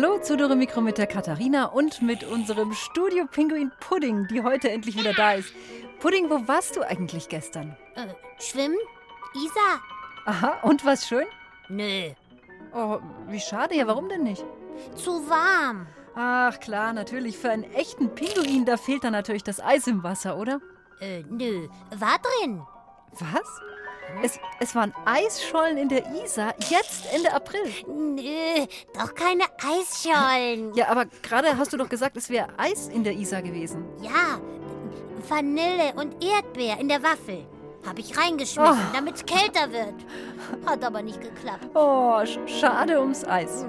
Hallo zu Dürre Mikro mit der Katharina und mit unserem Studio Pinguin Pudding, die heute endlich wieder da ist. Pudding, wo warst du eigentlich gestern? Äh, schwimmen? Isa? Aha, und was schön? Nö. Oh, wie schade. Ja, warum denn nicht? Zu warm. Ach klar, natürlich. Für einen echten Pinguin, da fehlt dann natürlich das Eis im Wasser, oder? Äh, nö. War drin. Was? Es, es waren Eisschollen in der Isar, jetzt Ende April. Nö, doch keine Eisschollen. Ja, aber gerade hast du doch gesagt, es wäre Eis in der Isar gewesen. Ja, Vanille und Erdbeer in der Waffel. Habe ich reingeschmissen, Oh. damit es kälter wird. Hat aber nicht geklappt. Oh, sch schade ums Eis.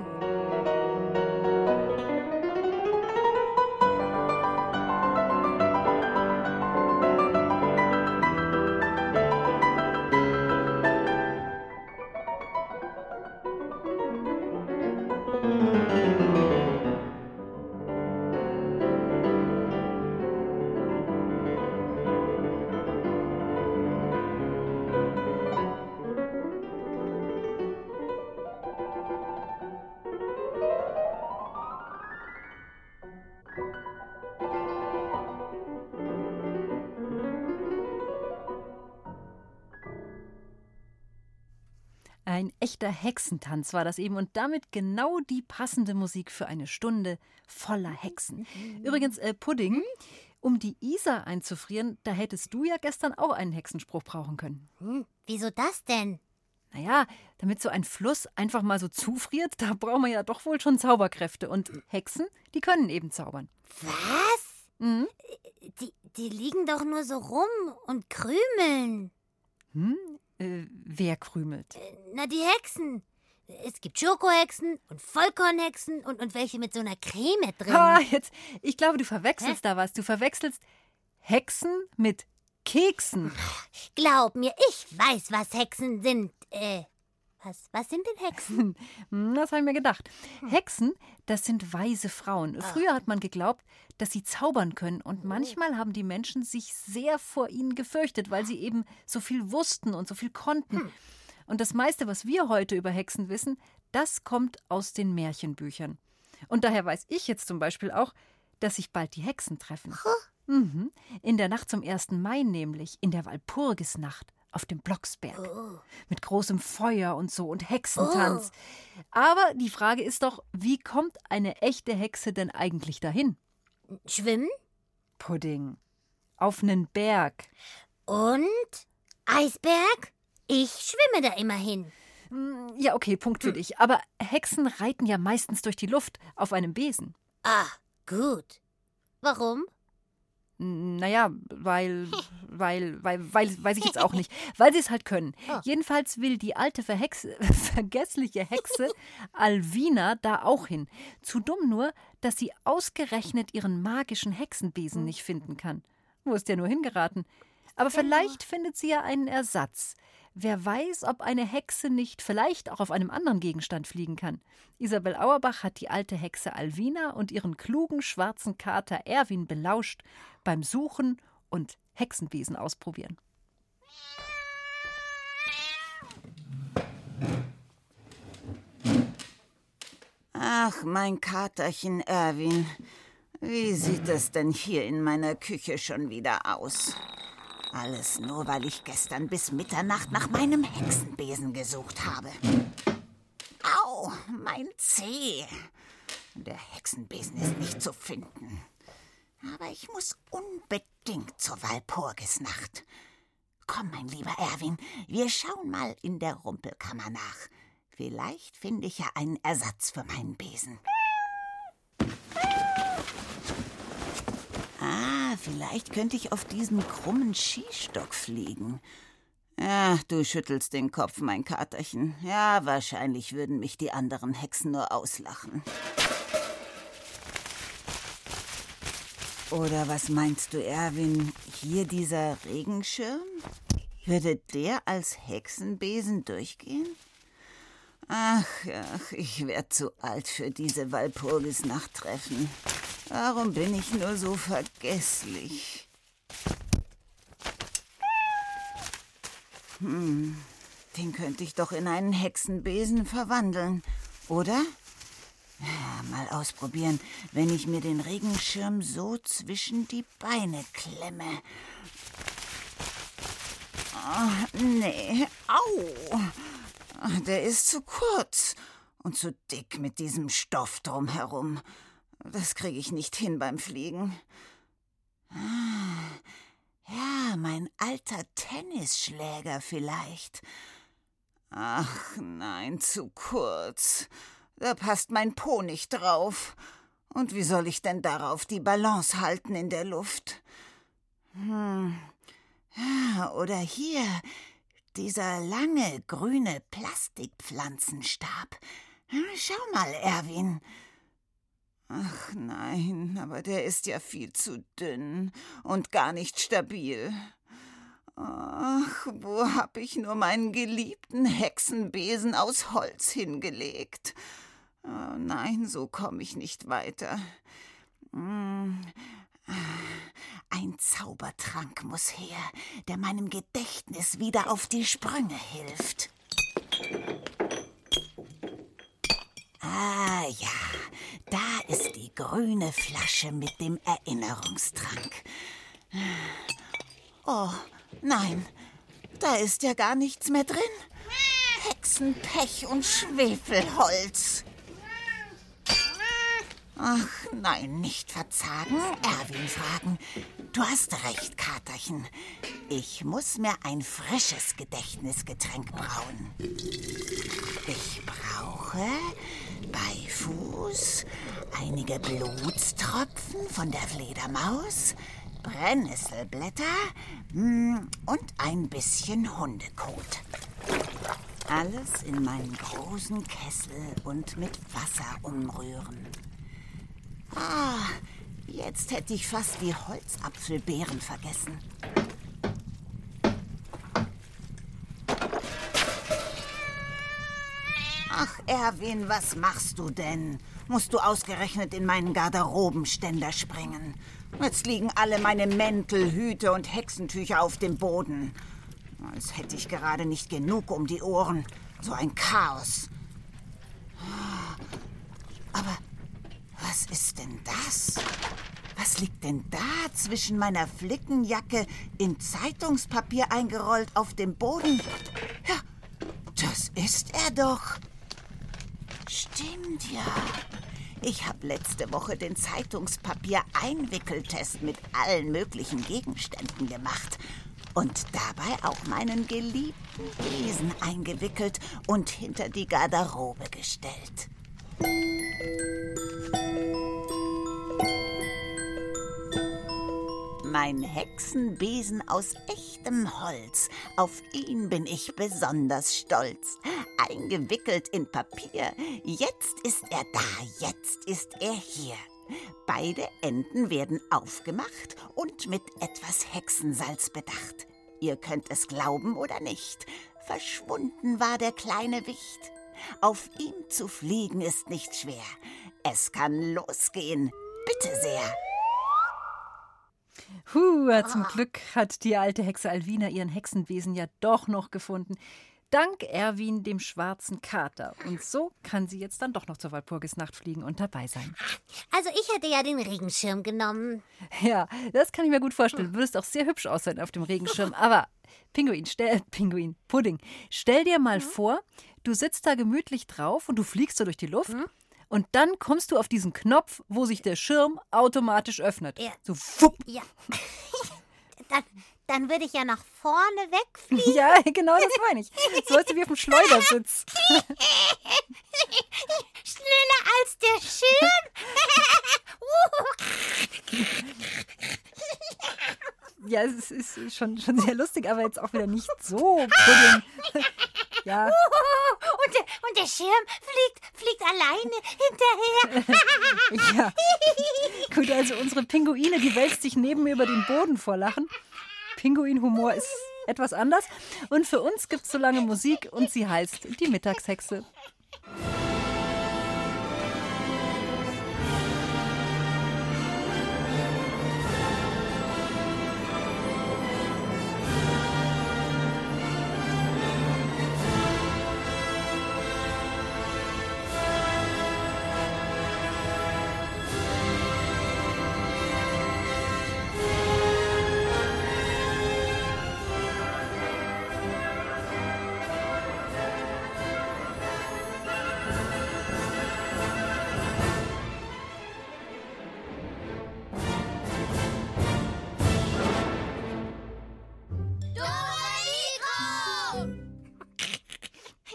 Echter Hexentanz war das eben und damit genau die passende Musik für eine Stunde voller Hexen. Übrigens, äh, Pudding, um die Isar einzufrieren, da hättest du ja gestern auch einen Hexenspruch brauchen können. Hm, wieso das denn? Naja, damit so ein Fluss einfach mal so zufriert, da braucht man ja doch wohl schon Zauberkräfte. Und Hexen, die können eben zaubern. Was? Mhm. Die, die liegen doch nur so rum und krümeln. Hm? Äh, wer krümelt? Na, die Hexen. Es gibt Schokohexen und Vollkornhexen und, und welche mit so einer Creme drin. Ha, jetzt, ich glaube, du verwechselst da was. Du verwechselst Hexen mit Keksen. Glaub mir, ich weiß, was Hexen sind. Äh, was, was sind denn Hexen? Hm, Das habe ich mir gedacht. Hexen, das sind weise Frauen. Früher hat man geglaubt, dass sie zaubern können. Und manchmal haben die Menschen sich sehr vor ihnen gefürchtet, weil sie eben so viel wussten und so viel konnten. Und das meiste, was wir heute über Hexen wissen, das kommt aus den Märchenbüchern. Und daher weiß ich jetzt zum Beispiel auch, dass sich bald die Hexen treffen. Mhm. In der Nacht zum 1. Mai nämlich, in der Walpurgisnacht auf dem Blocksberg. Mit großem Feuer und so und Hexentanz. Aber die Frage ist doch, wie kommt eine echte Hexe denn eigentlich dahin? Schwimmen Pudding. Auf nen Berg. und Eisberg? Ich schwimme da immerhin. Hm, Ja, okay, Punkt für dich. Aber Hexen reiten ja meistens durch die Luft auf einem Besen. Ah, gut. Warum? Hm, Naja, weil, weil, weil, weil, weiß ich jetzt auch nicht. Weil sie es halt können. Oh. Jedenfalls will die alte Verhexe, vergessliche Hexe Alvina da auch hin. Zu dumm nur, dass sie ausgerechnet ihren magischen Hexenbesen nicht finden kann. Wo ist der nur hingeraten? Aber vielleicht findet sie ja einen Ersatz. Wer weiß, ob eine Hexe nicht vielleicht auch auf einem anderen Gegenstand fliegen kann. Isabel Auerbach hat die alte Hexe Alvina und ihren klugen schwarzen Kater Erwin belauscht beim Suchen und Hexenbesen ausprobieren. Ach, mein Katerchen Erwin. Wie sieht es denn hier in meiner Küche schon wieder aus? Alles nur, weil ich gestern bis Mitternacht nach meinem Hexenbesen gesucht habe. Au, mein Zeh. Der Hexenbesen ist nicht zu finden. Aber ich muss unbedingt zur Walpurgisnacht. Komm, mein lieber Erwin, wir schauen mal in der Rumpelkammer nach. Vielleicht finde ich ja einen Ersatz für meinen Besen. Ah, vielleicht könnte ich auf diesem krummen Skistock fliegen. Ja, du schüttelst den Kopf, mein Katerchen. Ja, wahrscheinlich würden mich die anderen Hexen nur auslachen. Oder was meinst du, Erwin? Hier dieser Regenschirm? Würde der als Hexenbesen durchgehen? Ach, ach, ich werde zu alt für diese Walpurgisnachttreffen. Warum bin ich nur so vergesslich? Hm, den könnte ich doch in einen Hexenbesen verwandeln, oder? Ja, mal ausprobieren, wenn ich mir den Regenschirm so zwischen die Beine klemme. Oh, nee, au! Der ist zu kurz und zu dick mit diesem Stoff drumherum. Das kriege ich nicht hin beim Fliegen. Ja, mein alter Tennisschläger vielleicht. Ach nein, zu kurz. Da passt mein Po nicht drauf. Und wie soll ich denn darauf die Balance halten in der Luft? Hm. Oder hier, dieser lange grüne Plastikpflanzenstab. Schau mal, Erwin. Ach nein, aber der ist ja viel zu dünn und gar nicht stabil. Ach, wo hab ich nur meinen geliebten Hexenbesen aus Holz hingelegt? Oh nein, so komme ich nicht weiter. Hm. Ein Zaubertrank muss her, der meinem Gedächtnis wieder auf die Sprünge hilft. Ah ja, da ist die grüne Flasche mit dem Erinnerungstrank. Oh, nein, da ist ja gar nichts mehr drin. Hexenpech und Schwefelholz. Ach, nein, nicht verzagen, Erwin fragen. Du hast recht, Katerchen. Ich muss mir ein frisches Gedächtnisgetränk brauen. Ich brauche bei Fuß einige Blutstropfen von der Fledermaus, Brennnesselblätter hm, und ein bisschen Hundekot. Alles in meinen großen Kessel und mit Wasser umrühren. Ah, jetzt hätte ich fast die Holzapfelbeeren vergessen. Ach, Erwin, was machst du denn? Musst du ausgerechnet in meinen Garderobenständer springen? Jetzt liegen alle meine Mäntel, Hüte und Hexentücher auf dem Boden. Als hätte ich gerade nicht genug um die Ohren. So ein Chaos. Aber was ist denn das? Was liegt denn da zwischen meiner Flickenjacke in Zeitungspapier eingerollt auf dem Boden? Ja, das ist er doch. Stimmt ja. Ich habe letzte Woche den Zeitungspapier-Einwickeltest mit allen möglichen Gegenständen gemacht und dabei auch meinen geliebten Besen eingewickelt und hinter die Garderobe gestellt. Mein Hexenbesen aus echtem Holz, auf ihn bin ich besonders stolz. Eingewickelt in Papier, jetzt ist er da, jetzt ist er hier. Beide Enden werden aufgemacht und mit etwas Hexensalz bedacht. Ihr könnt es glauben oder nicht, verschwunden war der kleine Wicht. Auf ihm zu fliegen ist nicht schwer. Es kann losgehen. Bitte sehr. Huh, zum Glück hat die alte Hexe Alvina ihren Hexenbesen ja doch noch gefunden. Dank Erwin, dem schwarzen Kater. Und so kann sie jetzt dann doch noch zur Walpurgisnacht fliegen und dabei sein. Also ich hätte ja den Regenschirm genommen. Ja, das kann ich mir gut vorstellen. Du würdest auch sehr hübsch aussehen auf dem Regenschirm. Aber Pinguin, stell, Pinguin, Pudding, stell dir mal mhm. vor, du sitzt da gemütlich drauf und du fliegst so durch die Luft. Mhm. Und dann kommst du auf diesen Knopf, wo sich der Schirm automatisch öffnet. Ja. So fupp. Ja. dann, dann würde ich ja nach vorne wegfliegen. Ja, genau das meine ich. So als wie auf dem Schleudersitz. Schneller als der Schirm. ja, es ist schon, schon sehr lustig, aber jetzt auch wieder nicht so pudding. Ja. Und der, und der Schirm fliegt, fliegt alleine hinterher. ja. Gut, also unsere Pinguine, die wälzt sich neben mir über den Boden vor Lachen. Pinguinhumor ist etwas anders. Und für uns gibt es so lange Musik und sie heißt Die Mittagshexe.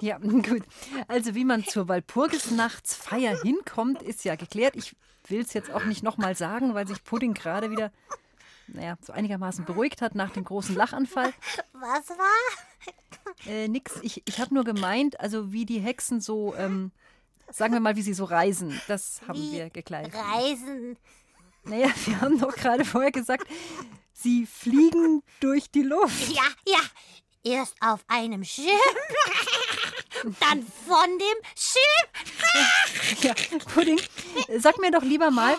Ja, gut. Also wie man zur Walpurgisnachtsfeier hinkommt, ist ja geklärt. Ich will es jetzt auch nicht nochmal sagen, weil sich Pudding gerade wieder, naja, so einigermaßen beruhigt hat nach dem großen Lachanfall. Was war? Äh, nix. Ich, ich habe nur gemeint, also wie die Hexen so, ähm, sagen wir mal, wie sie so reisen. Das haben Wie wir gekleidet. Reisen. Naja, wir haben doch gerade vorher gesagt, sie fliegen durch die Luft. Ja, ja. Erst auf einem Schirm, dann von dem Schirm. Ja, Pudding, sag mir doch lieber mal,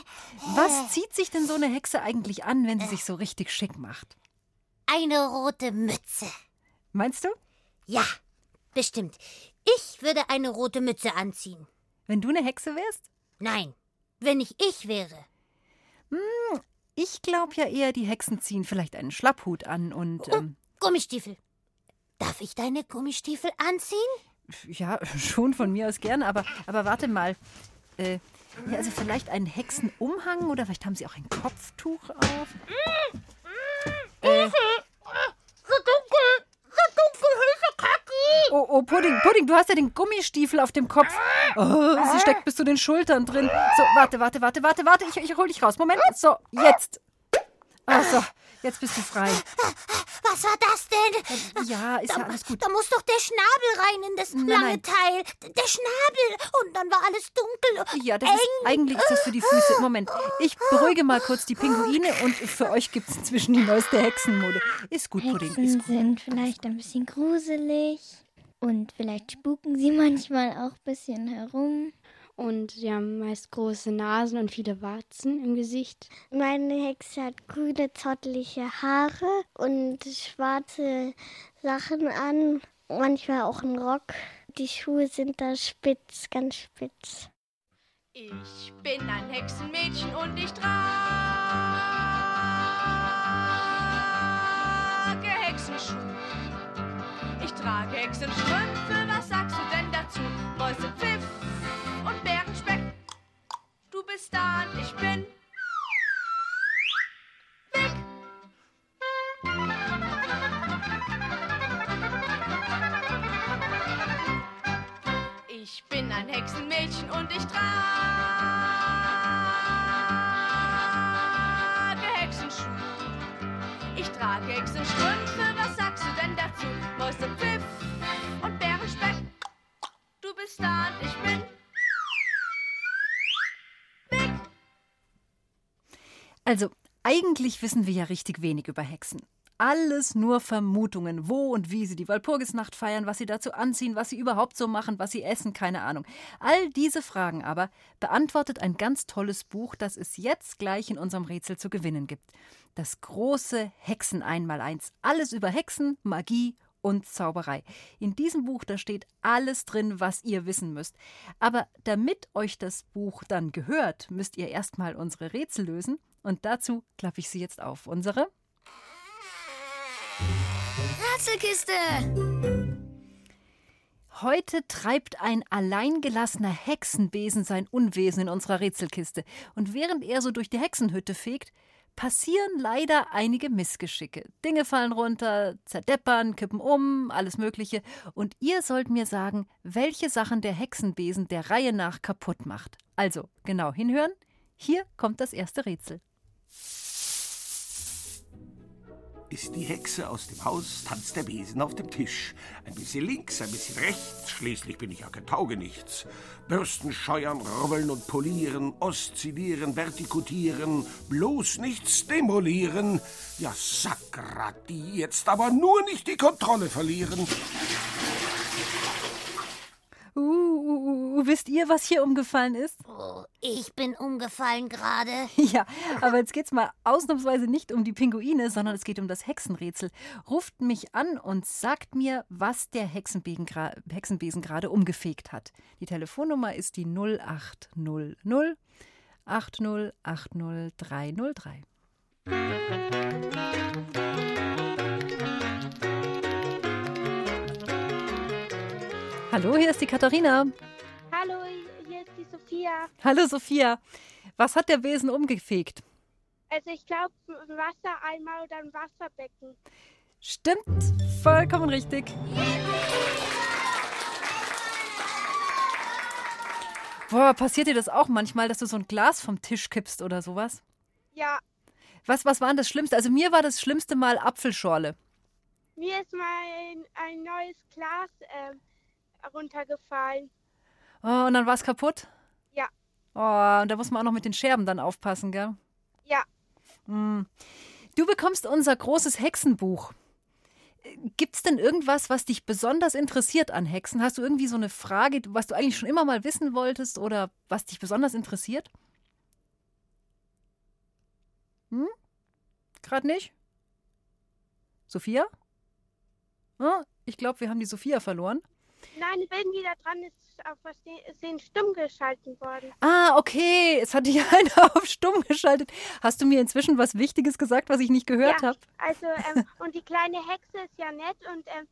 was zieht sich denn so eine Hexe eigentlich an, wenn sie sich so richtig schick macht? Eine rote Mütze. Meinst du? Ja, bestimmt. Ich würde eine rote Mütze anziehen. Wenn du eine Hexe wärst? Nein, wenn ich ich wäre. Ich glaube ja eher, die Hexen ziehen vielleicht einen Schlapphut an und ähm, Gummistiefel. Darf ich deine Gummistiefel anziehen? Ja, schon von mir aus gern, aber, aber warte mal. Äh, ja, also vielleicht einen Hexenumhang oder vielleicht haben sie auch ein Kopftuch auf. Äh, Oh, oh, Pudding, Pudding, du hast ja den Gummistiefel auf dem Kopf. Oh, sie steckt bis zu den Schultern drin. So, warte, warte, warte, warte, warte. Ich, ich hol dich raus. Moment. So, jetzt. Ach so, jetzt bist du frei. Was war das denn? Ja, ist Da, ja alles gut. da muss doch der Schnabel rein in das Nein, lange nein. Teil. Der Schnabel. Und dann war alles dunkel. Ja, das ist, eng. eigentlich ist das für die Füße. Moment, ich beruhige mal kurz die Pinguine und für euch gibt es inzwischen die neueste Hexenmode. Ist gut, Pudding, ist Hexen gut. sind vielleicht ein bisschen gruselig und vielleicht spuken sie manchmal auch ein bisschen herum. Und sie haben meist große Nasen und viele Warzen im Gesicht. Meine Hexe hat grüne, zottliche Haare und schwarze Sachen an, manchmal auch einen Rock. Die Schuhe sind da spitz, ganz spitz. Ich bin ein Hexenmädchen und ich trage Hexenschuhe. Ich trage Hexenstrümpfe, was sagst du denn dazu? Mäusepfiff und Bärenspeck. Du bist da und ich bin weg. Ich bin ein Hexenmädchen und ich trage Hexenschuhe. Ich trage Hexenstrümpfe, was sagst du denn dazu? Mäusepfiff und Bärenspeck. Du bist da und ich bin Also, eigentlich wissen wir ja richtig wenig über Hexen. Alles nur Vermutungen, wo und wie sie die Walpurgisnacht feiern, was sie dazu anziehen, was sie überhaupt so machen, was sie essen, keine Ahnung. All diese Fragen aber beantwortet ein ganz tolles Buch, das es jetzt gleich in unserem Rätsel zu gewinnen gibt. Das große Hexen einmaleins. Alles über Hexen, Magie und Zauberei. In diesem Buch, da steht alles drin, was ihr wissen müsst. Aber damit euch das Buch dann gehört, müsst ihr erstmal unsere Rätsel lösen. Und dazu klappe ich sie jetzt auf. Unsere Rätselkiste. Heute treibt ein alleingelassener Hexenbesen sein Unwesen in unserer Rätselkiste. Und während er so durch die Hexenhütte fegt, passieren leider einige Missgeschicke. Dinge fallen runter, zerdeppern, kippen um, alles Mögliche. Und ihr sollt mir sagen, welche Sachen der Hexenbesen der Reihe nach kaputt macht. Also, genau hinhören. Hier kommt das erste Rätsel. Ist die Hexe aus dem Haus, tanzt der Besen auf dem Tisch. Ein bisschen links, ein bisschen rechts, schließlich bin ich ja kein Taugenichts. Bürsten scheuern, rubbeln und polieren, oszillieren, vertikutieren, bloß nichts demolieren. Ja, Sakrati, jetzt aber nur nicht die Kontrolle verlieren. Uh, uh, uh, wisst ihr, was hier umgefallen ist? Ich bin umgefallen gerade. Ja, aber jetzt geht's mal ausnahmsweise nicht um die Pinguine, sondern es geht um das Hexenrätsel. Ruft mich an und sagt mir, was der Hexenbesen, gerade umgefegt hat. Die Telefonnummer ist die 0800 8080303. Hallo, hier ist die Katharina. Hallo, ist die Sophia. Hallo Sophia. Was hat der Besen umgefegt? Also ich glaube ein Wassereimer oder ein Wasserbecken. Stimmt, vollkommen richtig. Boah, passiert dir das auch manchmal, dass du so ein Glas vom Tisch kippst oder sowas? Ja, Was, was war denn das Schlimmste? Also mir war das Schlimmste mal Apfelschorle. mir ist mal ein, ein neues Glas ähm, runtergefallen. Oh, und dann war es kaputt? Ja. Oh, und da muss man auch noch mit den Scherben dann aufpassen, gell? Ja, Hm. Du bekommst unser großes Hexenbuch. Gibt es denn irgendwas, was dich besonders interessiert an Hexen? Hast du irgendwie so eine Frage, was du eigentlich schon immer mal wissen wolltest oder was dich besonders interessiert? Hm? Gerade nicht? Sophia? Ah, ich glaube, wir haben die Sophia verloren. nein, wenn die da dran ist, auf Versehen stumm geschalten worden. Ah, okay. Es hat dich einer auf stumm geschaltet. Hast du mir inzwischen was Wichtiges gesagt, was ich nicht gehört ja, habe? also ähm, und die kleine Hexe ist ja nett und ähm,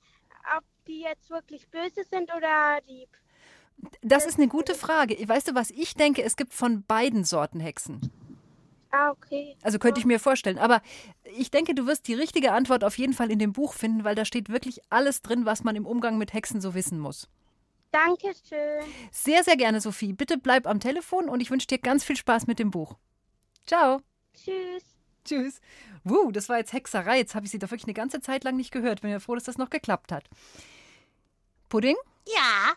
ob die jetzt wirklich böse sind oder lieb. Das ist eine gute Frage. Weißt du, was ich denke? Es gibt von beiden Sorten Hexen. Ah, okay. Also könnte ich mir vorstellen. Aber ich denke, du wirst die richtige Antwort auf jeden Fall in dem Buch finden, weil da steht wirklich alles drin, was man im Umgang mit Hexen so wissen muss. Dankeschön. Sehr, sehr gerne, Sophie. Bitte bleib am Telefon und ich wünsche dir ganz viel Spaß mit dem Buch. Ciao. Tschüss. Tschüss. Wuh, das war jetzt Hexerei. Jetzt habe ich sie doch wirklich eine ganze Zeit lang nicht gehört. Bin ja froh, dass das noch geklappt hat. Pudding? Ja,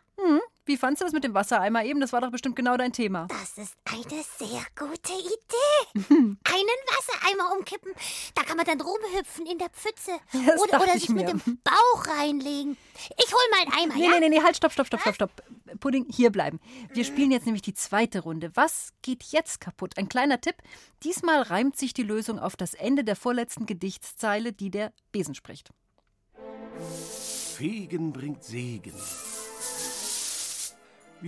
wie fandst du das mit dem Wassereimer eben? Das war doch bestimmt genau dein Thema. das ist eine sehr gute Idee. Einen Wassereimer umkippen, da kann man dann rumhüpfen in der Pfütze. Das oder oder ich sich mit dem Bauch reinlegen. Ich hol mal einen Eimer, Nee, ja? nee, nee, nee, halt, stopp, stopp, stopp, stopp, stopp. Pudding, hier bleiben. Wir spielen jetzt nämlich die zweite Runde. Was geht jetzt kaputt? Ein kleiner Tipp. Diesmal reimt sich die Lösung auf das Ende der vorletzten Gedichtszeile, die der Besen spricht. Fegen bringt Segen.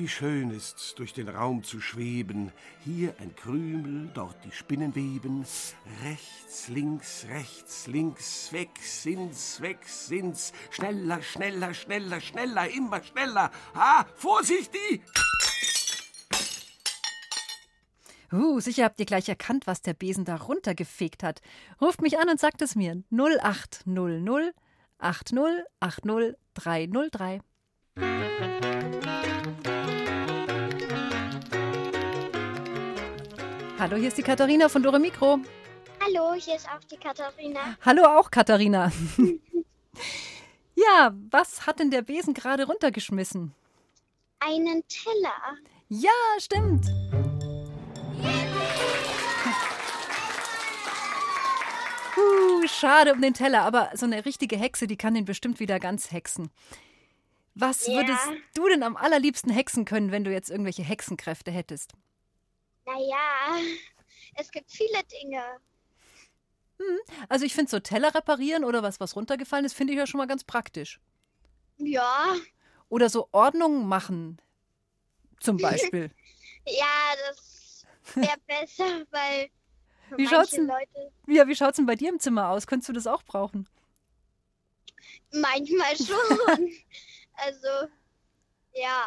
Wie schön ist's, durch den Raum zu schweben. Hier ein Krümel, dort die Spinnen weben. Rechts, links, rechts, links, weg sind's, weg sind's. Schneller, schneller, schneller, schneller, immer schneller. Ah, Vorsicht, die! Uh, sicher habt ihr gleich erkannt, was der Besen da runtergefegt hat. Ruft mich an und sagt es mir. 0800 80 80 303. Hallo, hier ist die Katharina von Dore Mikro. Hallo, hier ist auch die Katharina. Hallo auch, Katharina. ja, was hat denn der Besen gerade runtergeschmissen? Einen Teller. Ja, stimmt. Uh, schade um den Teller, aber so eine richtige Hexe, die kann den bestimmt wieder ganz hexen. Was Ja. würdest du denn am allerliebsten hexen können, wenn du jetzt irgendwelche Hexenkräfte hättest? Naja, es gibt viele Dinge. Also ich finde so Teller reparieren oder was, was runtergefallen ist, finde ich ja schon mal ganz praktisch. Ja, Oder so Ordnung machen, zum Beispiel. ja, das wäre besser, weil Wie schaut's denn- Leute Ja, wie schaut's denn bei dir im Zimmer aus? Könntest du das auch brauchen? manchmal schon. also, ja.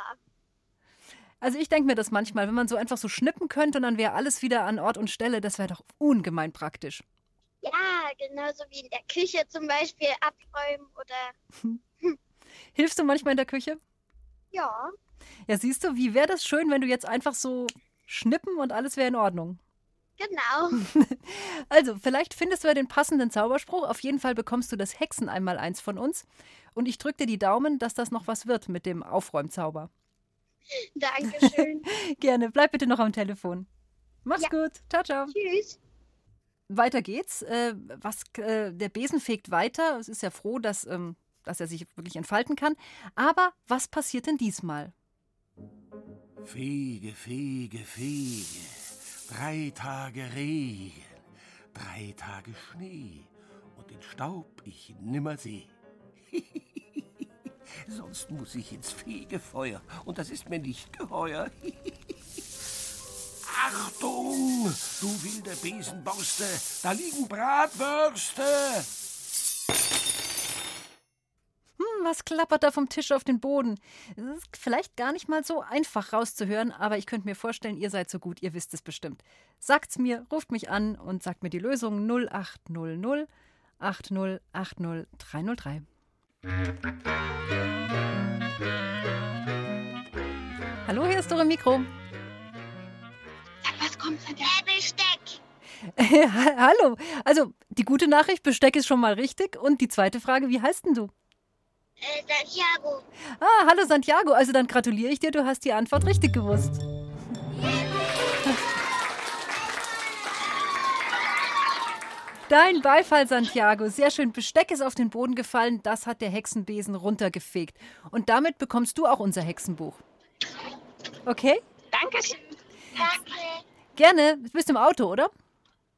Also ich denke mir das manchmal, wenn man so einfach so schnippen könnte und dann wäre alles wieder an Ort und Stelle, das wäre doch ungemein praktisch. Ja, genauso wie in der Küche zum Beispiel abräumen oder Hilfst du manchmal in der Küche? ja. Ja, siehst du, wie wäre das schön, wenn du jetzt einfach so schnippen und alles wäre in Ordnung. Genau. Also, vielleicht findest du ja den passenden Zauberspruch. Auf jeden Fall bekommst du das Hexen einmal eins von uns. Und ich drücke dir die Daumen, dass das noch was wird mit dem Aufräumzauber. Dankeschön. Gerne. Bleib bitte noch am Telefon. Mach's Ja. gut. Ciao, ciao. Tschüss. Weiter geht's. Äh, was, äh, der Besen fegt weiter. Es ist ja froh, dass, ähm, dass er sich wirklich entfalten kann. Aber was passiert denn diesmal? Fege, fege, fege. Drei Tage Regen, drei Tage Schnee und den Staub ich nimmer seh. Sonst muss ich ins Fegefeuer und das ist mir nicht geheuer. Achtung, du wilde Besenborste, da liegen Bratwürste. Hm, was klappert da vom Tisch auf den Boden? Es ist vielleicht gar nicht mal so einfach rauszuhören, aber ich könnte mir vorstellen, ihr seid so gut, ihr wisst es bestimmt. Sagt's mir, ruft mich an und sagt mir die Lösung 0800 8080 303. Hallo, hier ist eure Mikro. Was kommt von der Besteck? Hallo. Also, die gute Nachricht, Besteck ist schon mal richtig. Und die zweite Frage, wie heißt denn du? Äh, Santiago. Ah, hallo Santiago. Also dann gratuliere ich dir, du hast die Antwort richtig gewusst. Dein Beifall, Santiago. Sehr schön. Besteck ist auf den Boden gefallen. Das hat der Hexenbesen runtergefegt. Und damit bekommst du auch unser Hexenbuch. Okay? Dankeschön. Danke. Gerne. Du bist im Auto, oder?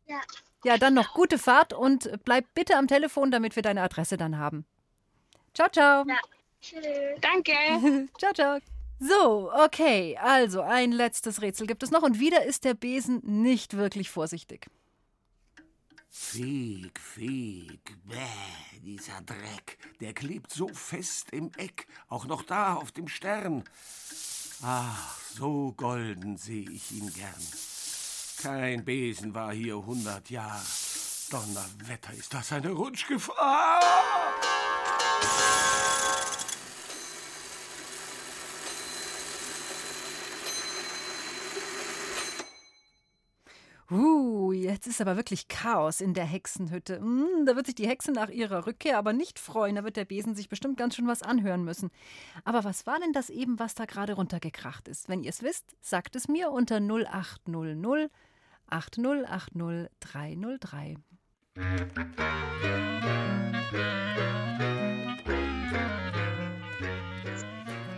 Ja. Ja, dann noch gute Fahrt und bleib bitte am Telefon, damit wir deine Adresse dann haben. Ciao, ciao. Tschüss. Danke. ciao, ciao. So, okay. Also, ein letztes Rätsel gibt es noch und wieder ist der Besen nicht wirklich vorsichtig. Feg, feg, bäh, dieser Dreck, der klebt so fest im Eck, auch noch da auf dem Stern. Ach, so golden seh ich ihn gern. Kein Besen war hier hundert Jahre. Donnerwetter, ist das eine Rutschgefahr? Jetzt ist aber wirklich Chaos in der Hexenhütte. Hm, da wird sich die Hexe nach ihrer Rückkehr aber nicht freuen. Da wird der Besen sich bestimmt ganz schön was anhören müssen. Aber was war denn das eben, was da gerade runtergekracht ist? Wenn ihr es wisst, sagt es mir unter 0800 8080 303.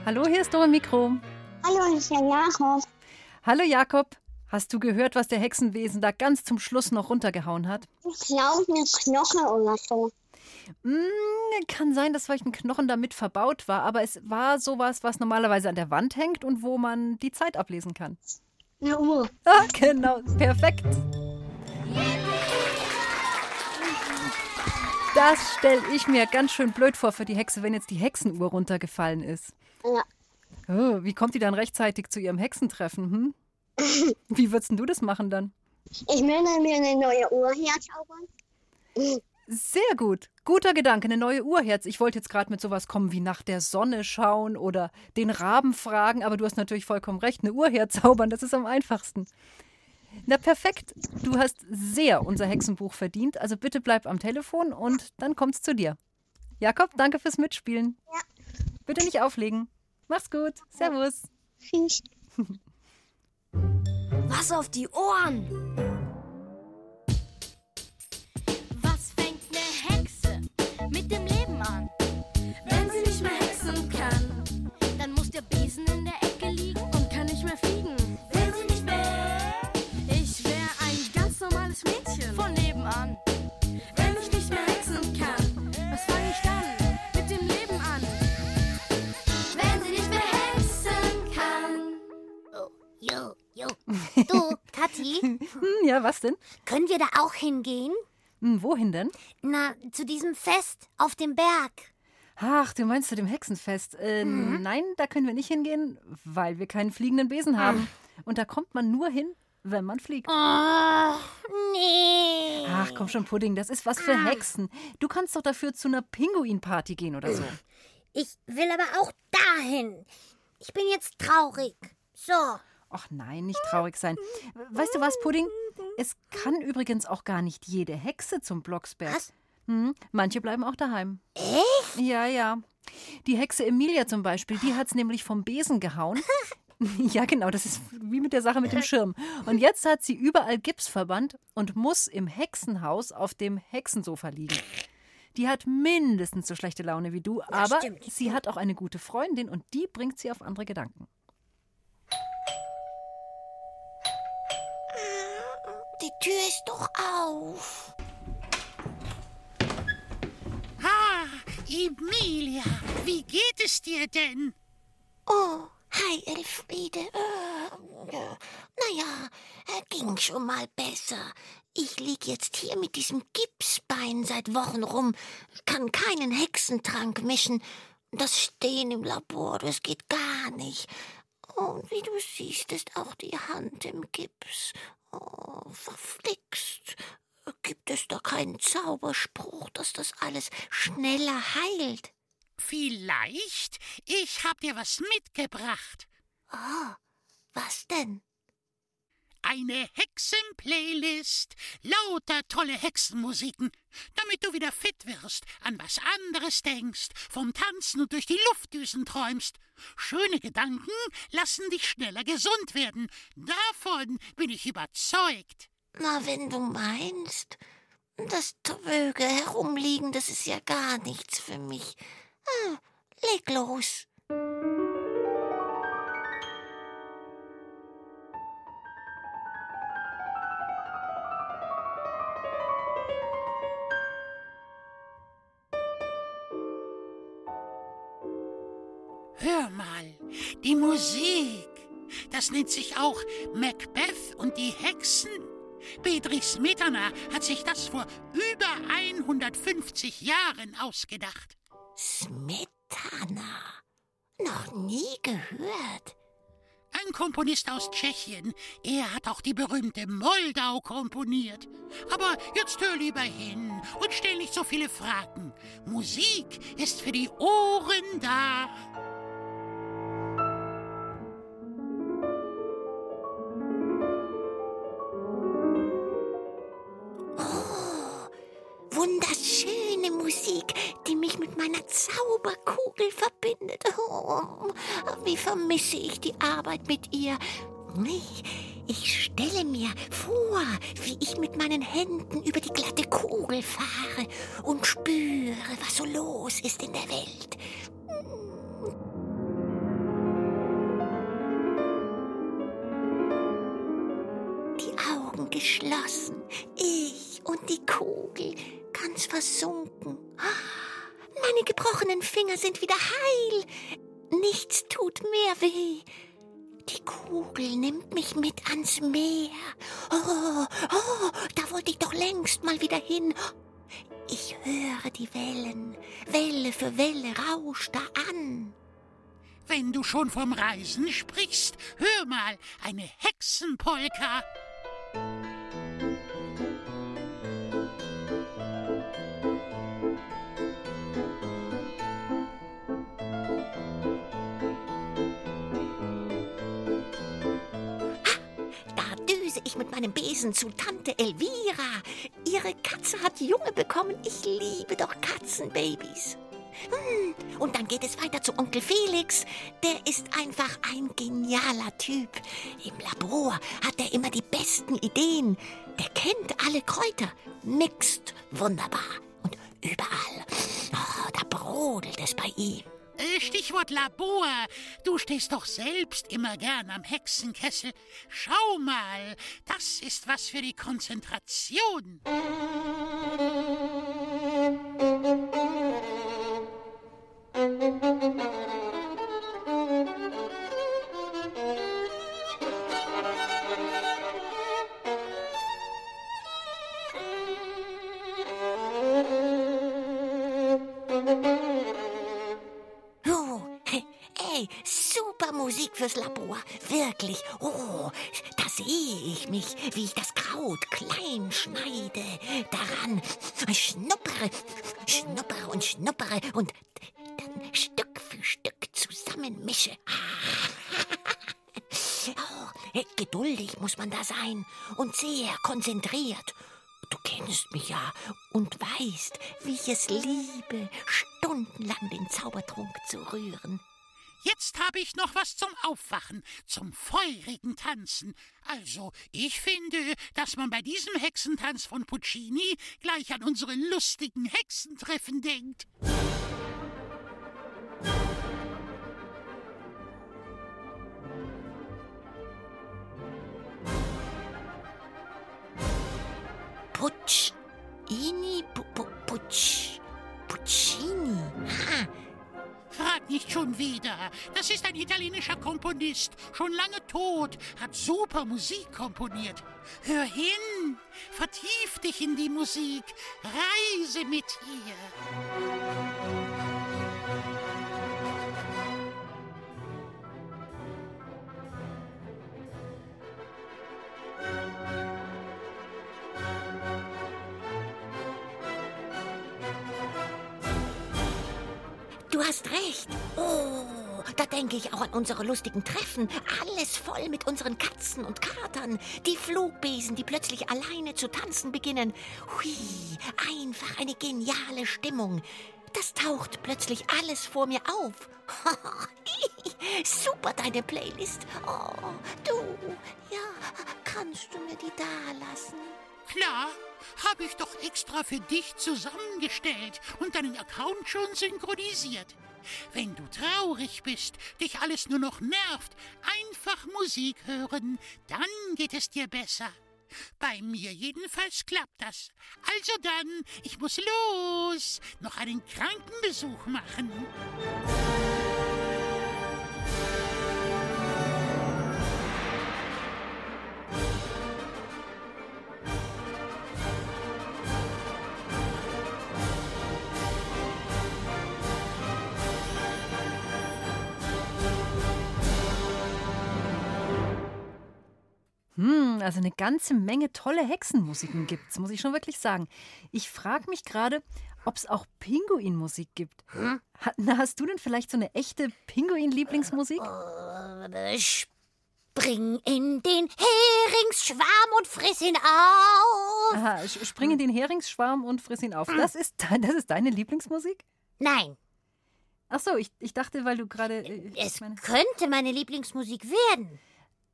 Hallo, hier ist Dora Mikro. Hallo, ich bin Jakob. Hallo Jakob. Hast du gehört, was der Hexenwesen da ganz zum Schluss noch runtergehauen hat? Ich glaube, eine Knoche oder so. Mm, kann sein, dass vielleicht ein Knochen damit verbaut war, aber es war sowas, was normalerweise an der Wand hängt und wo man die Zeit ablesen kann. Eine Uhr. Ah, genau, perfekt. Das stelle ich mir ganz schön blöd vor für die Hexe, wenn jetzt die Hexenuhr runtergefallen ist. Ja. Oh, wie kommt die dann rechtzeitig zu ihrem Hexentreffen? Hm? Wie würdest du das machen dann? Ich dann mir eine neue Uhr herzaubern. Sehr gut. Guter Gedanke, eine neue Uhrherz. Ich wollte jetzt gerade mit sowas kommen wie nach der Sonne schauen oder den Raben fragen, aber du hast natürlich vollkommen recht. Eine Uhr herzaubern, das ist am einfachsten. Na perfekt. Du hast sehr unser Hexenbuch verdient. Also bitte bleib am Telefon und dann kommt's zu dir. Jakob, danke fürs Mitspielen. Ja. Bitte nicht auflegen. Mach's gut. Servus. Tschüss. Was auf die Ohren? Was fängt eine Hexe mit dem Leben an? Wenn sie nicht mehr hexen kann, dann muss der Besen in der Du, Kathi, Hm, ja, was denn? können wir da auch hingehen? Hm, wohin denn? Na, zu diesem Fest auf dem Berg. Ach, du meinst zu dem Hexenfest? Äh, Nein, da können wir nicht hingehen, weil wir keinen fliegenden Besen haben. Und da kommt man nur hin, wenn man fliegt. Oh, nee. Ach, komm schon, Pudding, das ist was für Hexen. Du kannst doch dafür zu einer Pinguinparty gehen oder so. Ich will aber auch dahin. Ich bin jetzt traurig. So. Ach nein, nicht traurig sein. Weißt du was, Pudding? Es kann übrigens auch gar nicht jede Hexe zum Blocksberg. Was? Hm, manche bleiben auch daheim. Echt? Ja, ja. Die Hexe Emilia zum Beispiel, die hat's nämlich vom Besen gehauen. ja, genau, das ist wie mit der Sache mit dem Schirm. Und jetzt hat sie überall Gips verbannt und muss im Hexenhaus auf dem Hexensofa liegen. Die hat mindestens so schlechte Laune wie du, aber stimmt. sie hat auch eine gute Freundin und die bringt sie auf andere Gedanken. Tür ist doch auf. Ah, Emilia, wie geht es dir denn? Oh, hi, Elfriede. Äh, äh, naja, äh, ging schon mal besser. Ich lieg jetzt hier mit diesem Gipsbein seit Wochen rum, kann keinen Hexentrank mischen. Das Stehen im Labor, das geht gar nicht. Und wie du siehst, ist auch die Hand im Gips. Oh, verflixt. Gibt es da keinen Zauberspruch, dass das alles schneller heilt? Vielleicht. Ich hab dir was mitgebracht. Ah, was denn? Eine Hexen-Playlist. Lauter tolle Hexenmusiken. Damit du wieder fit wirst, an was anderes denkst, vom Tanzen und durch die Luftdüsen träumst. Schöne Gedanken lassen dich schneller gesund werden. Davon bin ich überzeugt. Na, wenn du meinst, das tröge Herumliegen, das ist ja gar nichts für mich. Ah, leg los. Die Musik. Das nennt sich auch Macbeth und die Hexen. Beatrix Smetana hat sich das vor über 150 Jahren ausgedacht. Smetana. Noch nie gehört. Ein Komponist aus Tschechien. Er hat auch die berühmte Moldau komponiert. Aber jetzt hör lieber hin und stell nicht so viele Fragen. Musik ist für die Ohren da. Meiner Zauberkugel verbindet. Oh, wie vermisse ich die Arbeit mit ihr. Ich stelle mir vor, wie ich mit meinen Händen über die glatte Kugel fahre und spüre, was so los ist in der Welt. Gebrochenen Finger sind wieder heil. Nichts tut mehr weh. Die Kugel nimmt mich mit ans Meer. Oh, oh, da wollte ich doch längst mal wieder hin. Ich höre die Wellen. Welle für Welle rauscht da an. Wenn du schon vom Reisen sprichst, hör mal, eine Hexenpolka. Ich mit meinem Besen zu Tante Elvira. Ihre Katze hat Junge bekommen. Ich liebe doch Katzenbabys. Hm, Und dann geht es weiter zu Onkel Felix. Der ist einfach ein genialer Typ. Im Labor hat er immer die besten Ideen. Der kennt alle Kräuter. Mixt wunderbar. Und überall. Oh, da brodelt es bei ihm. Äh, Stichwort Labor. Du stehst doch selbst immer gern am Hexenkessel. Schau mal, das ist was für die Konzentration. Oh, ey, super Musik fürs Labor. Wirklich. Oh, da sehe ich mich, wie ich das Kraut klein schneide. Daran schnuppere, schnuppere und schnuppere und dann Stück für Stück zusammenmische. Oh, Geduldig muss man da sein und sehr konzentriert. Du kennst mich ja und weißt, wie ich es liebe, stundenlang den Zaubertrunk zu rühren. Jetzt habe ich noch was zum Aufwachen, zum feurigen Tanzen. Also, ich finde, dass man bei diesem Hexentanz von Puccini gleich an unsere lustigen Hexentreffen denkt. Das ist ein italienischer Komponist, schon lange tot, hat super Musik komponiert. Hör hin, vertief dich in die Musik, reise mit ihr. du hast recht. Oh, da denke ich auch an unsere lustigen Treffen. Alles voll mit unseren Katzen und Katern. Die Flugbesen, die plötzlich alleine zu tanzen beginnen. Hui, einfach eine geniale Stimmung. Das taucht plötzlich alles vor mir auf. Super deine Playlist. Oh, du, ja, kannst du mir die da lassen? Klar, habe ich doch extra für dich zusammengestellt und deinen Account schon synchronisiert. Wenn du traurig bist, dich alles nur noch nervt, einfach Musik hören, dann geht es dir besser. Bei mir jedenfalls klappt das. Also dann, ich muss los, noch einen Krankenbesuch machen. Also eine ganze Menge tolle Hexenmusiken gibt's, muss ich schon wirklich sagen. Ich frage mich gerade, ob es auch Pinguinmusik gibt. Ha, na, hast du denn vielleicht so eine echte Pinguin-Lieblingsmusik? Spring in den Heringsschwarm und friss ihn auf. Aha, spring in den Heringsschwarm und friss ihn auf. Das ist, das ist deine Lieblingsmusik? Nein, Ach so, ich, ich dachte, weil du gerade. äh, es meine- könnte meine Lieblingsmusik werden.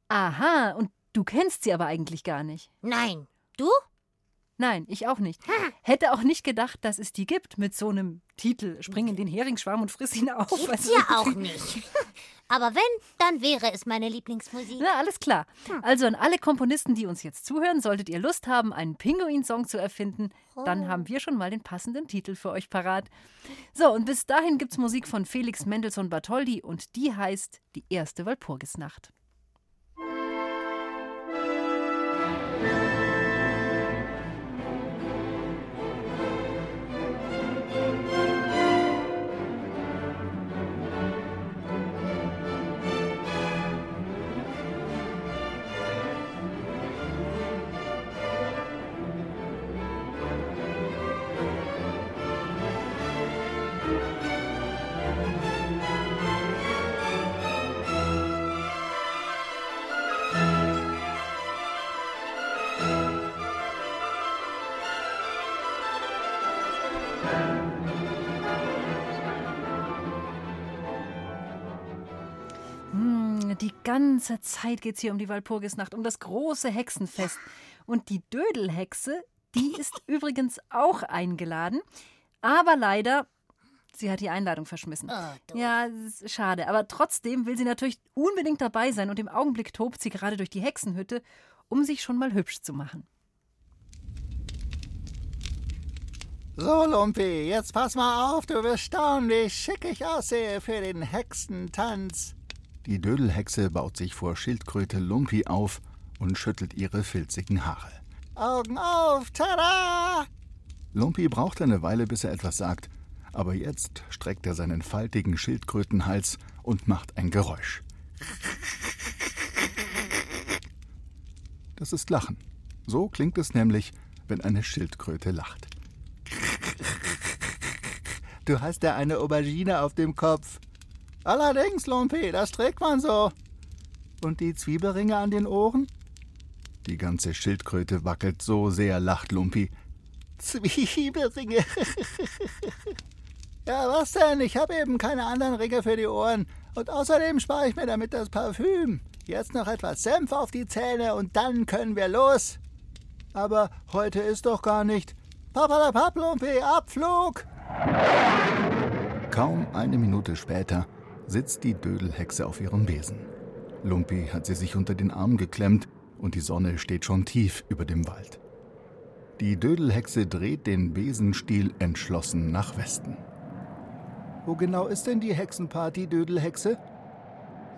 Aha, und du kennst sie aber eigentlich gar nicht. Nein, du? Nein, ich auch nicht. Hätte auch nicht gedacht, dass es die gibt mit so einem Titel. Spring in den Heringsschwarm und friss ihn auf. Gibt's Also- ja auch nicht. Aber wenn, dann wäre es meine Lieblingsmusik. Na, alles klar. Also an alle Komponisten, die uns jetzt zuhören, solltet ihr Lust haben, einen Pinguin-Song zu erfinden, dann haben wir schon mal den passenden Titel für euch parat. So, und bis dahin gibt's Musik von Felix Mendelssohn Bartholdy und die heißt Die erste Walpurgisnacht. Ganze Zeit geht's hier um die Walpurgisnacht, um das große Hexenfest. Und die Dödelhexe, die ist übrigens auch eingeladen. Aber leider, sie hat die Einladung verschmissen. ja, es ist schade. Aber trotzdem will sie natürlich unbedingt dabei sein. Und im Augenblick tobt sie gerade durch die Hexenhütte, um sich schon mal hübsch zu machen. So, Lumpi, jetzt pass mal auf, du wirst staunen, wie schick ich aussehe für den Hexentanz. Die Dödelhexe baut sich vor Schildkröte Lumpi auf und schüttelt ihre filzigen Haare. Augen auf, tada! Lumpi braucht eine Weile, bis er etwas sagt, aber jetzt streckt er seinen faltigen Schildkrötenhals und macht ein Geräusch. Das ist Lachen. So klingt es nämlich, wenn eine Schildkröte lacht. Du hast ja eine Aubergine auf dem Kopf. Allerdings, Lumpi, das trägt man so. Und die Zwiebelringe an den Ohren? Die ganze Schildkröte wackelt so sehr, lacht Lumpi. Zwiebelringe. ja, was denn? Ich habe eben keine anderen Ringe für die Ohren. Und außerdem spare ich mir damit das Parfüm. Jetzt noch etwas Senf auf die Zähne und dann können wir los. Aber heute ist doch gar nicht. Papalapap, Lumpi, Abflug! Kaum eine Minute später sitzt die Dödelhexe auf ihrem Besen. Lumpi hat sie sich unter den Arm geklemmt und die Sonne steht schon tief über dem Wald. Die Dödelhexe dreht den Besenstiel entschlossen nach Westen. Wo genau ist denn die Hexenparty, Dödelhexe?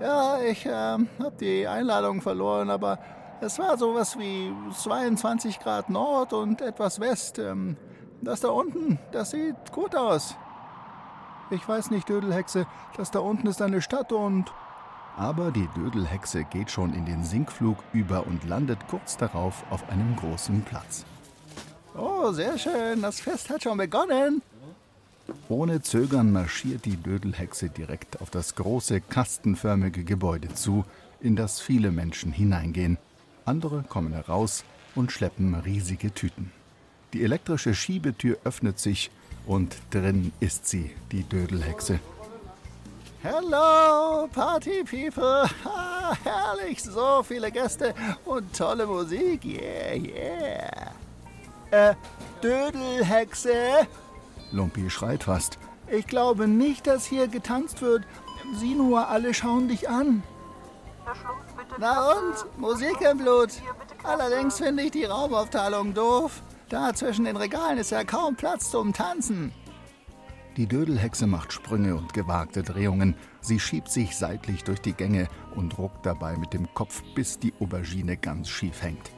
Ja, ich äh, hab die Einladung verloren, aber es war sowas wie 22 Grad Nord und etwas West. Ähm, das da unten, das sieht gut aus. Ich weiß nicht, Dödelhexe, das da unten ist eine Stadt und. Aber die Dödelhexe geht schon in den Sinkflug über und landet kurz darauf auf einem großen Platz. Oh, sehr schön, das Fest hat schon begonnen. Ohne Zögern marschiert die Dödelhexe direkt auf das große kastenförmige Gebäude zu, in das viele Menschen hineingehen. Andere kommen heraus und schleppen riesige Tüten. Die elektrische Schiebetür öffnet sich und drin ist sie, die Dödelhexe. Hello, Party People! Ah, herrlich, so viele Gäste und tolle Musik, yeah, yeah. Äh, Dödelhexe? Lumpi schreit fast. Ich glaube nicht, dass hier getanzt wird. Sieh nur, alle schauen dich an. Na und? Musik im Blut. Allerdings finde ich die Raumaufteilung doof. Da zwischen den Regalen ist ja kaum Platz zum Tanzen. Die Dödelhexe macht Sprünge und gewagte Drehungen. Sie schiebt sich seitlich durch die Gänge und ruckt dabei mit dem Kopf, bis die Aubergine ganz schief hängt.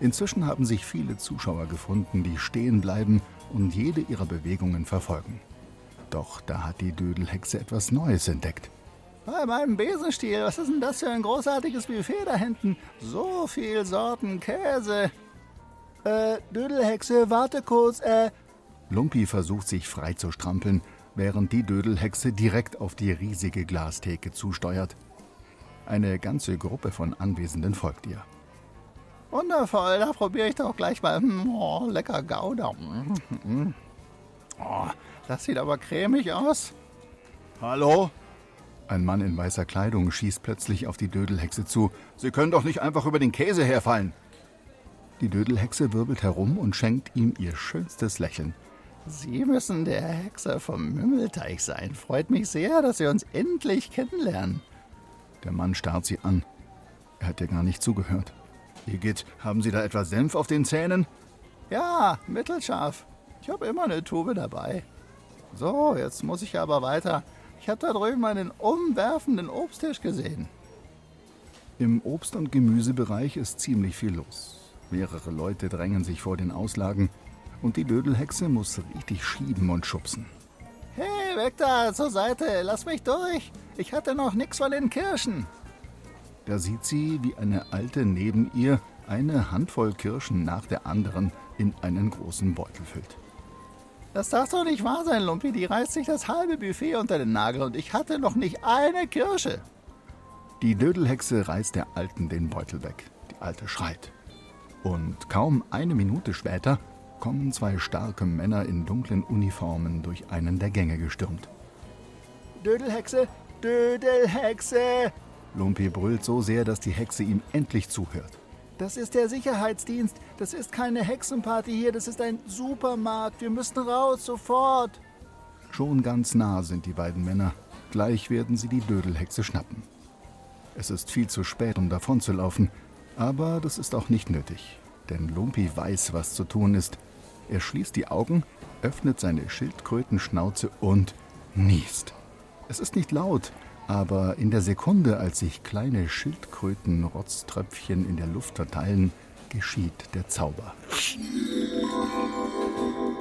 Inzwischen haben sich viele Zuschauer gefunden, die stehen bleiben und jede ihrer Bewegungen verfolgen. Doch da hat die Dödelhexe etwas Neues entdeckt. Bei meinem Besenstiel, was ist denn das für ein großartiges Buffet da hinten? So viel Sorten Käse. Äh, Dödelhexe, warte kurz, äh. Lumpi versucht sich frei zu strampeln, während die Dödelhexe direkt auf die riesige Glastheke zusteuert. Eine ganze Gruppe von Anwesenden folgt ihr. Wundervoll, da probiere ich doch gleich mal. Hm, oh, lecker Gouda. Oh, das sieht aber cremig aus. Hallo? Ein Mann in weißer Kleidung schießt plötzlich auf die Dödelhexe zu. Sie können doch nicht einfach über den Käse herfallen. Die Dödelhexe wirbelt herum und schenkt ihm ihr schönstes Lächeln. Sie müssen der Hexe vom Mümmelteich sein. Freut mich sehr, dass Sie uns endlich kennenlernen. Der Mann starrt sie an. Er hat ihr gar nicht zugehört. Igitt, haben Sie da etwas Senf auf den Zähnen? Ja, mittelscharf. Ich habe immer eine Tube dabei. So, jetzt muss ich aber weiter. Ich habe da drüben einen umwerfenden Obsttisch gesehen. Im Obst- und Gemüsebereich ist ziemlich viel los. Mehrere Leute drängen sich vor den Auslagen und die Dödelhexe muss richtig schieben und schubsen. Hey, weg da, zur Seite, lass mich durch. Ich hatte noch nichts von den Kirschen. Da sieht sie, wie eine Alte neben ihr eine Handvoll Kirschen nach der anderen in einen großen Beutel füllt. Das darf doch nicht wahr sein, Lumpi. Die reißt sich das halbe Buffet unter den Nagel und ich hatte noch nicht eine Kirsche. Die Dödelhexe reißt der Alten den Beutel weg. Die Alte schreit. Und kaum eine Minute später kommen zwei starke Männer in dunklen Uniformen durch einen der Gänge gestürmt. Dödelhexe, Dödelhexe! Lumpi brüllt so sehr, dass die Hexe ihm endlich zuhört. Das ist der Sicherheitsdienst. Das ist keine Hexenparty hier, das ist ein Supermarkt. Wir müssen raus, sofort. Schon ganz nah sind die beiden Männer. Gleich werden sie die Dödelhexe schnappen. Es ist viel zu spät, um davonzulaufen, aber das ist auch nicht nötig, denn Lumpi weiß, was zu tun ist. Er schließt die Augen, öffnet seine Schildkrötenschnauze und niest. Es ist nicht laut, aber in der Sekunde, als sich kleine Schildkrötenrotztröpfchen in der Luft verteilen, geschieht der Zauber.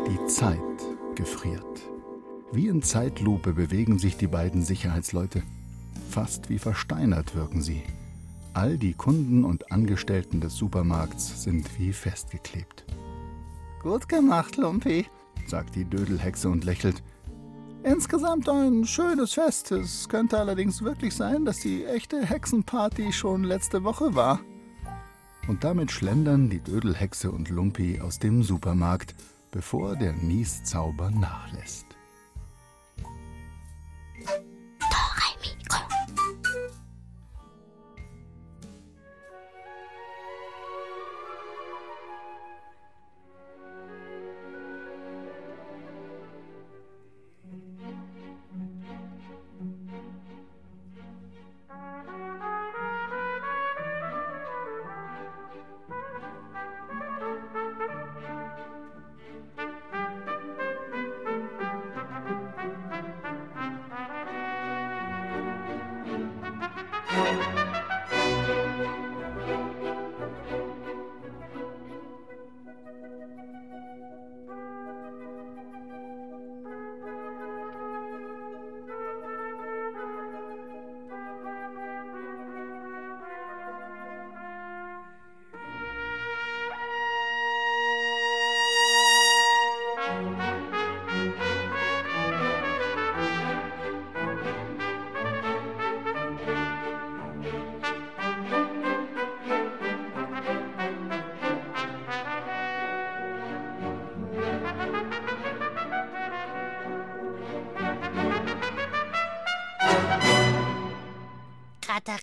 Die Zeit gefriert. Wie in Zeitlupe bewegen sich die beiden Sicherheitsleute. Fast wie versteinert wirken sie. All die Kunden und Angestellten des Supermarkts sind wie festgeklebt. Gut gemacht, Lumpi, sagt die Dödelhexe und lächelt. Insgesamt ein schönes Fest. Es könnte allerdings wirklich sein, dass die echte Hexenparty schon letzte Woche war. Und damit schlendern die Dödelhexe und Lumpi aus dem Supermarkt, bevor der Nieszauber nachlässt.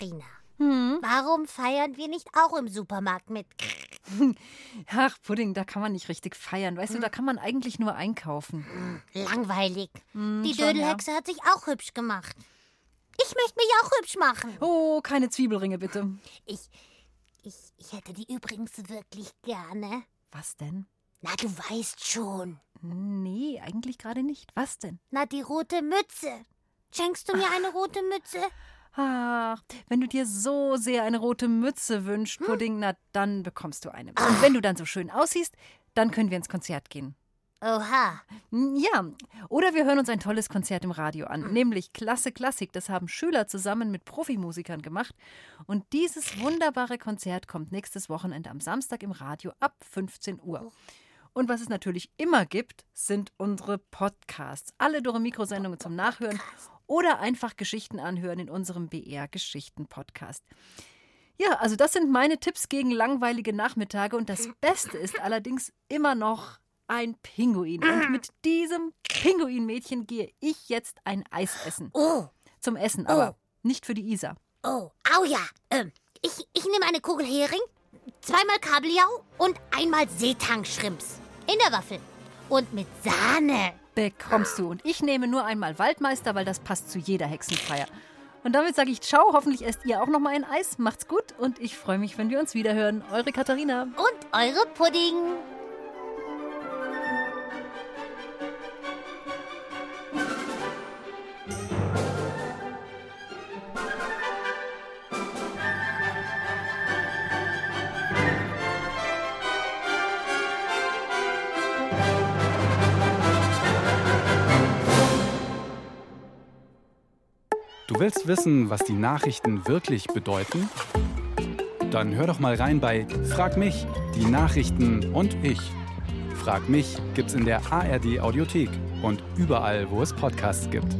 Katharina, warum feiern wir nicht auch im Supermarkt mit? Ach, Pudding, da kann man nicht richtig feiern. Weißt du, da kann man eigentlich nur einkaufen. Langweilig. Hm, Die schon, Dödelhexe hat sich auch hübsch gemacht. Ich möchte mich auch hübsch machen. Oh, keine Zwiebelringe, bitte. Ich, ich, ich hätte die übrigens wirklich gerne. Was denn? Na, du weißt schon. Nee, eigentlich gerade nicht. Was denn? Na, die rote Mütze. Schenkst du mir eine rote Mütze? Ach, wenn du dir so sehr eine rote Mütze wünschst, Pudding, na dann bekommst du eine. Und wenn du dann so schön aussiehst, dann können wir ins Konzert gehen. Oha. Ja, oder wir hören uns ein tolles Konzert im Radio an, nämlich Klasse Klassik. Das haben Schüler zusammen mit Profimusikern gemacht. Und dieses wunderbare Konzert kommt nächstes Wochenende am Samstag im Radio ab 15 Uhr. Und was es natürlich immer gibt, sind unsere Podcasts. Alle Dore Mikrosendungen zum Nachhören oder einfach Geschichten anhören in unserem BR Geschichten Podcast. Ja, also das sind meine Tipps gegen langweilige Nachmittage und das Beste ist allerdings immer noch ein Pinguin. Und mit diesem Pinguinmädchen gehe ich jetzt ein Eis essen. Oh. Zum Essen, aber nicht für die Isa. Oh, au ja. Ähm, ich, ich nehme eine Kugel Hering, zweimal Kabeljau und einmal Seetang-Shrimps. In der Waffel. Und mit Sahne. Bekommst du. Und ich nehme nur einmal Waldmeister, weil das passt zu jeder Hexenfeier. Und damit sage ich Ciao. Hoffentlich esst ihr auch noch mal ein Eis. Macht's gut und ich freue mich, wenn wir uns wiederhören. Eure Katharina. Und eure Pudding. Willst wissen, was die Nachrichten wirklich bedeuten? Dann hör doch mal rein bei Frag mich, die Nachrichten und ich. Frag mich gibt's in der ARD Audiothek und überall, wo es Podcasts gibt.